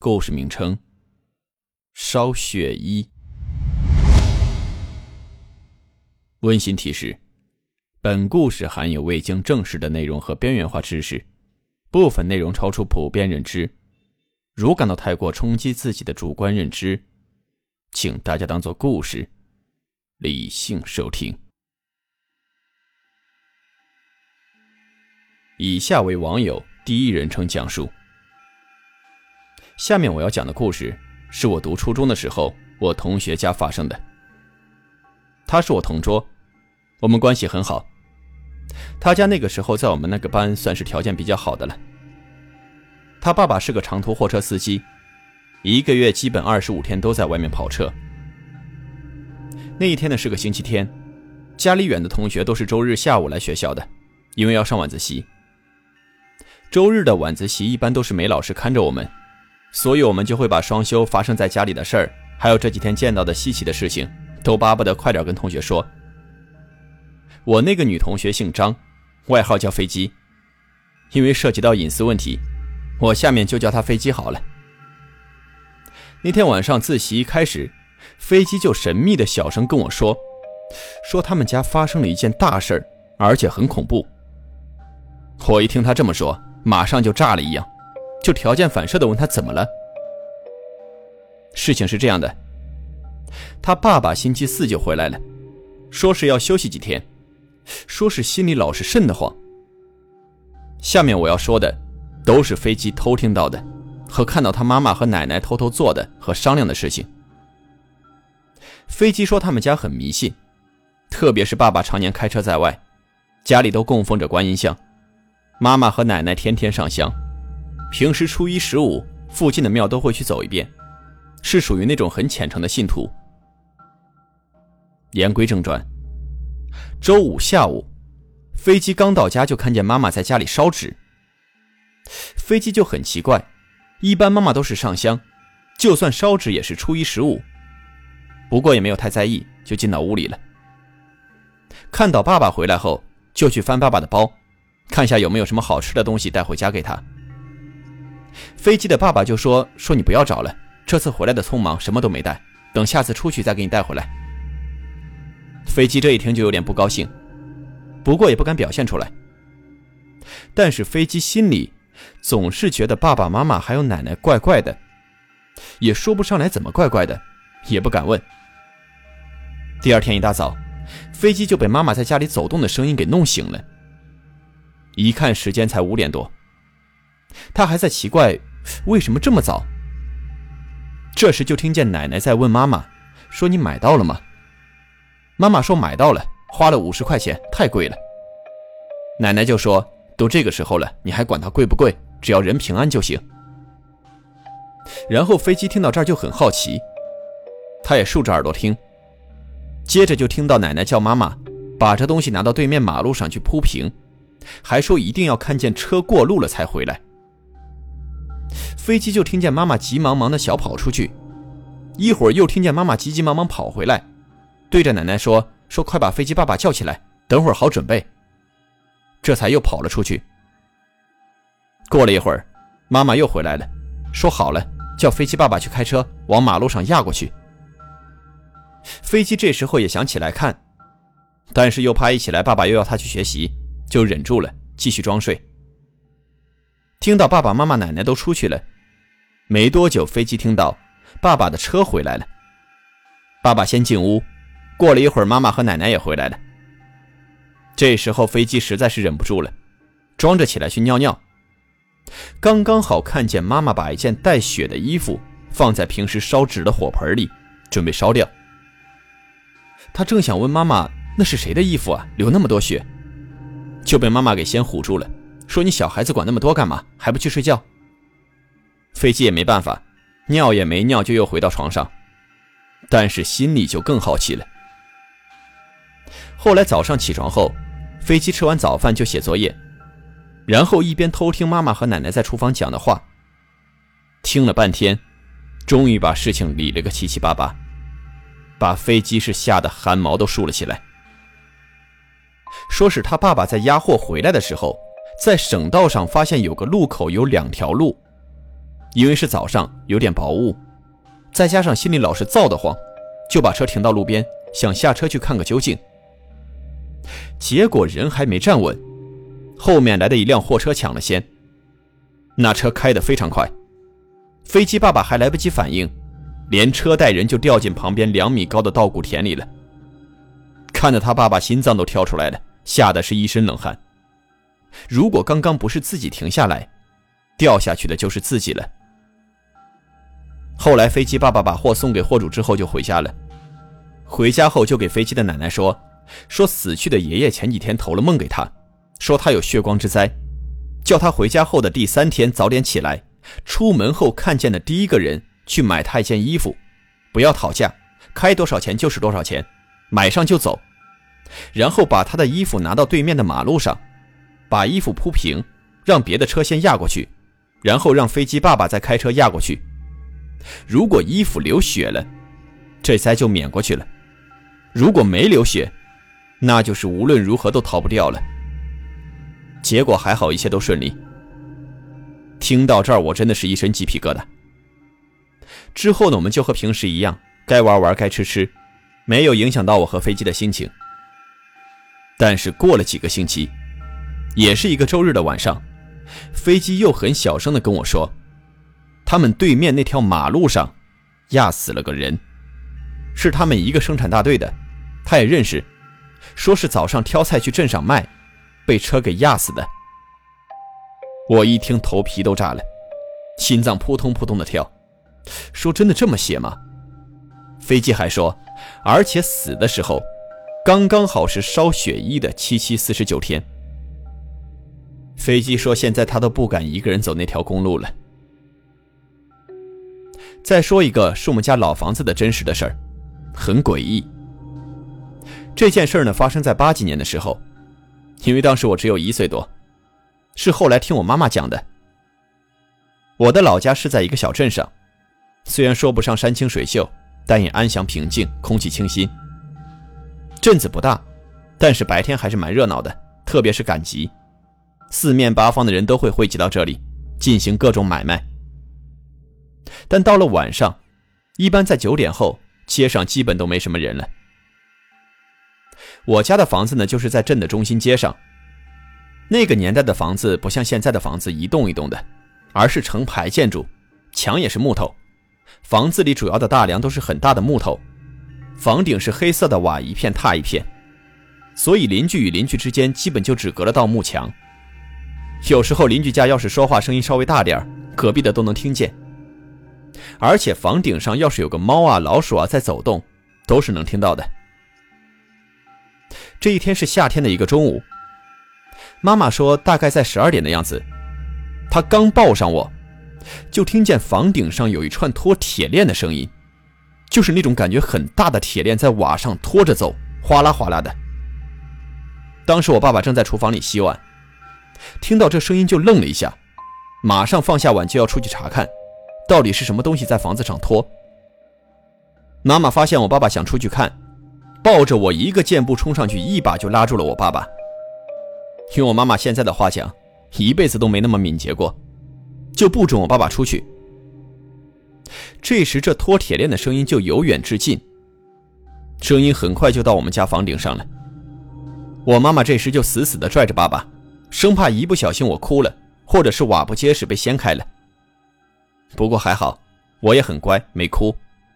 故事名称：烧血衣。温馨提示：本故事含有未经证实的内容和边缘化知识，部分内容超出普遍认知。如感到太过冲击自己的主观认知，请大家当做故事，理性收听。以下为网友第一人称讲述。下面我要讲的故事是我读初中的时候，我同学家发生的。他是我同桌，我们关系很好。他家那个时候在我们那个班算是条件比较好的了。他爸爸是个长途货车司机，一个月基本二十五天都在外面跑车。那一天呢是个星期天，家里远的同学都是周日下午来学校的，因为要上晚自习。周日的晚自习一般都是梅老师看着我们。所以，我们就会把双休发生在家里的事儿，还有这几天见到的稀奇的事情，都巴不得快点跟同学说。我那个女同学姓张，外号叫飞机，因为涉及到隐私问题，我下面就叫她飞机好了。那天晚上自习一开始，飞机就神秘的小声跟我说，说他们家发生了一件大事儿，而且很恐怖。我一听他这么说，马上就炸了一样。就条件反射的问他怎么了？事情是这样的，他爸爸星期四就回来了，说是要休息几天，说是心里老是瘆得慌。下面我要说的，都是飞机偷听到的，和看到他妈妈和奶奶偷偷做的和商量的事情。飞机说他们家很迷信，特别是爸爸常年开车在外，家里都供奉着观音像，妈妈和奶奶天天上香。平时初一十五，附近的庙都会去走一遍，是属于那种很虔诚的信徒。言归正传，周五下午，飞机刚到家就看见妈妈在家里烧纸。飞机就很奇怪，一般妈妈都是上香，就算烧纸也是初一十五。不过也没有太在意，就进到屋里了。看到爸爸回来后，就去翻爸爸的包，看下有没有什么好吃的东西带回家给他。飞机的爸爸就说：“说你不要找了，这次回来的匆忙，什么都没带，等下次出去再给你带回来。”飞机这一听就有点不高兴，不过也不敢表现出来。但是飞机心里总是觉得爸爸妈妈还有奶奶怪怪的，也说不上来怎么怪怪的，也不敢问。第二天一大早，飞机就被妈妈在家里走动的声音给弄醒了。一看时间才五点多。他还在奇怪，为什么这么早？这时就听见奶奶在问妈妈：“说你买到了吗？”妈妈说：“买到了，花了五十块钱，太贵了。”奶奶就说：“都这个时候了，你还管它贵不贵？只要人平安就行。”然后飞机听到这儿就很好奇，他也竖着耳朵听，接着就听到奶奶叫妈妈把这东西拿到对面马路上去铺平，还说一定要看见车过路了才回来。飞机就听见妈妈急忙忙的小跑出去，一会儿又听见妈妈急急忙忙跑回来，对着奶奶说：“说快把飞机爸爸叫起来，等会儿好准备。”这才又跑了出去。过了一会儿，妈妈又回来了，说：“好了，叫飞机爸爸去开车往马路上压过去。”飞机这时候也想起来看，但是又怕一起来爸爸又要他去学习，就忍住了，继续装睡。听到爸爸妈妈、奶奶都出去了。没多久，飞机听到爸爸的车回来了。爸爸先进屋，过了一会儿，妈妈和奶奶也回来了。这时候，飞机实在是忍不住了，装着起来去尿尿。刚刚好看见妈妈把一件带血的衣服放在平时烧纸的火盆里，准备烧掉。他正想问妈妈那是谁的衣服啊，流那么多血，就被妈妈给先唬住了，说：“你小孩子管那么多干嘛？还不去睡觉？”飞机也没办法，尿也没尿就又回到床上，但是心里就更好奇了。后来早上起床后，飞机吃完早饭就写作业，然后一边偷听妈妈和奶奶在厨房讲的话，听了半天，终于把事情理了个七七八八，把飞机是吓得汗毛都竖了起来。说是他爸爸在押货回来的时候，在省道上发现有个路口有两条路，因为是早上有点薄雾，再加上心里老是燥得慌，就把车停到路边，想下车去看个究竟。结果人还没站稳，后面来的一辆货车抢了先。那车开得非常快，飞机爸爸还来不及反应，连车带人就掉进旁边两米高的稻谷田里了。看得他爸爸心脏都跳出来了，吓得是一身冷汗。如果刚刚不是自己停下来，掉下去的就是自己了。后来飞机爸爸把货送给货主之后就回家了，回家后就给飞机的奶奶说。说死去的爷爷前几天投了梦给他，说他有血光之灾，叫他回家后的第三天早点起来，出门后看见的第一个人去买他一件衣服，不要讨价，开多少钱就是多少钱，买上就走，然后把他的衣服拿到对面的马路上，把衣服铺平，让别的车先压过去，然后让飞机爸爸再开车压过去，如果衣服流血了，这灾就免过去了，如果没流血。那就是无论如何都逃不掉了。结果还好，一切都顺利。听到这儿，我真的是一身鸡皮疙瘩。之后呢，我们就和平时一样，该玩玩，该吃吃，没有影响到我和飞机的心情。但是过了几个星期，也是一个周日的晚上，飞机又很小声的跟我说，他们对面那条马路上压死了个人，是他们一个生产大队的，他也认识。说是早上挑菜去镇上卖，被车给压死的。我一听头皮都炸了，心脏扑通扑通的跳。说真的这么写吗？飞机还说，而且死的时候，刚刚好是烧血衣的七七四十九天。飞机说现在他都不敢一个人走那条公路了。再说一个是我们家老房子的真实的事儿，很诡异。这件事儿呢，发生在八几年的时候，因为当时我只有一岁多，是后来听我妈妈讲的。我的老家是在一个小镇上，虽然说不上山清水秀，但也安详平静，空气清新。镇子不大，但是白天还是蛮热闹的，特别是赶集，四面八方的人都会汇集到这里，进行各种买卖。但到了晚上，一般在九点后，街上基本都没什么人了。我家的房子呢，就是在镇的中心街上。那个年代的房子不像现在的房子一栋一栋的，而是成排建筑，墙也是木头。房子里主要的大梁都是很大的木头，房顶是黑色的瓦，一片踏一片，所以邻居与邻居之间基本就只隔了道木墙。有时候邻居家要是说话声音稍微大点隔壁的都能听见。而且房顶上要是有个猫啊、老鼠啊在走动，都是能听到的。这一天是夏天的一个中午，妈妈说大概在十二点的样子，她刚抱上我，就听见房顶上有一串拖铁链的声音，就是那种感觉很大的铁链在瓦上拖着走，哗啦哗啦的。当时我爸爸正在厨房里洗碗，听到这声音就愣了一下，马上放下碗就要出去查看，到底是什么东西在房子上拖。妈妈发现我爸爸想出去看。抱着我一个箭步冲上去，一把就拉住了我爸爸。用我妈妈现在的话讲，一辈子都没那么敏捷过，就不准我爸爸出去。这时，这拖铁链的声音就由远至近，声音很快就到我们家房顶上了。我妈妈这时就死死地拽着爸爸，生怕一不小心我哭了，或者是瓦不结实被掀开了。不过还好，我也很乖，没哭，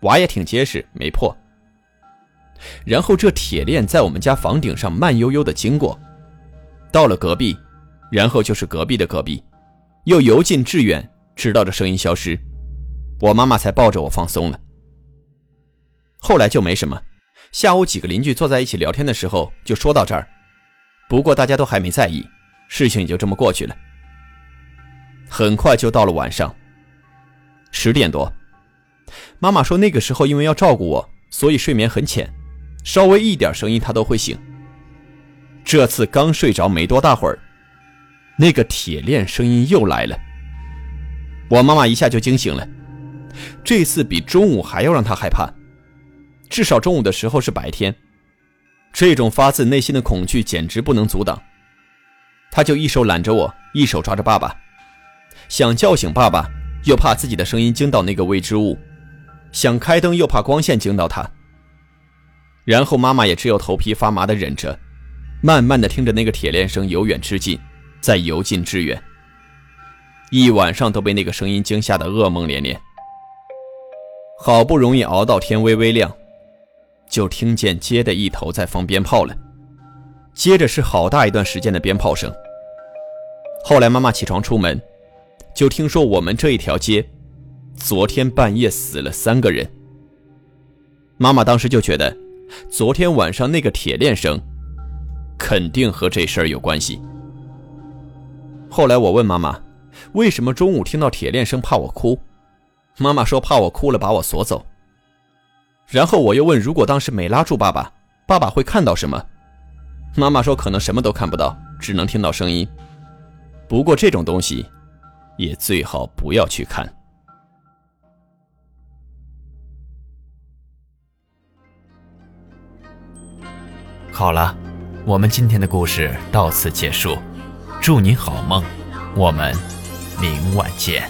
瓦也挺结实，没破。然后这铁链在我们家房顶上慢悠悠的经过，到了隔壁，然后就是隔壁的隔壁，又由近至远，直到这声音消失，我妈妈才抱着我放松了。后来就没什么，下午几个邻居坐在一起聊天的时候就说到这儿，不过大家都还没在意，事情也就这么过去了。很快就到了晚上，十点多，妈妈说那个时候因为要照顾我，所以睡眠很浅，稍微一点声音她都会醒。这次刚睡着没多大会儿，那个铁链声音又来了，我妈妈一下就惊醒了。这次比中午还要让她害怕，至少中午的时候是白天，这种发自内心的恐惧简直不能阻挡。他就一手揽着我，一手抓着爸爸，想叫醒爸爸，又怕自己的声音惊到那个未知物，想开灯又怕光线惊到他。然后妈妈也只有头皮发麻的忍着。慢慢的听着那个铁链声由远至近，再由近至远，一晚上都被那个声音惊吓得噩梦连连。好不容易熬到天微微亮，就听见街的一头在放鞭炮了，接着是好大一段时间的鞭炮声。后来妈妈起床出门，就听说我们这一条街，昨天半夜死了三个人。妈妈当时就觉得，昨天晚上那个铁链声。肯定和这事儿有关系。后来我问妈妈，为什么中午听到铁链声怕我哭？妈妈说怕我哭了把我锁走。然后我又问，如果当时没拉住爸爸，爸爸会看到什么？妈妈说可能什么都看不到，只能听到声音。不过这种东西，也最好不要去看。好了。我们今天的故事到此结束，祝您好梦，我们明晚见。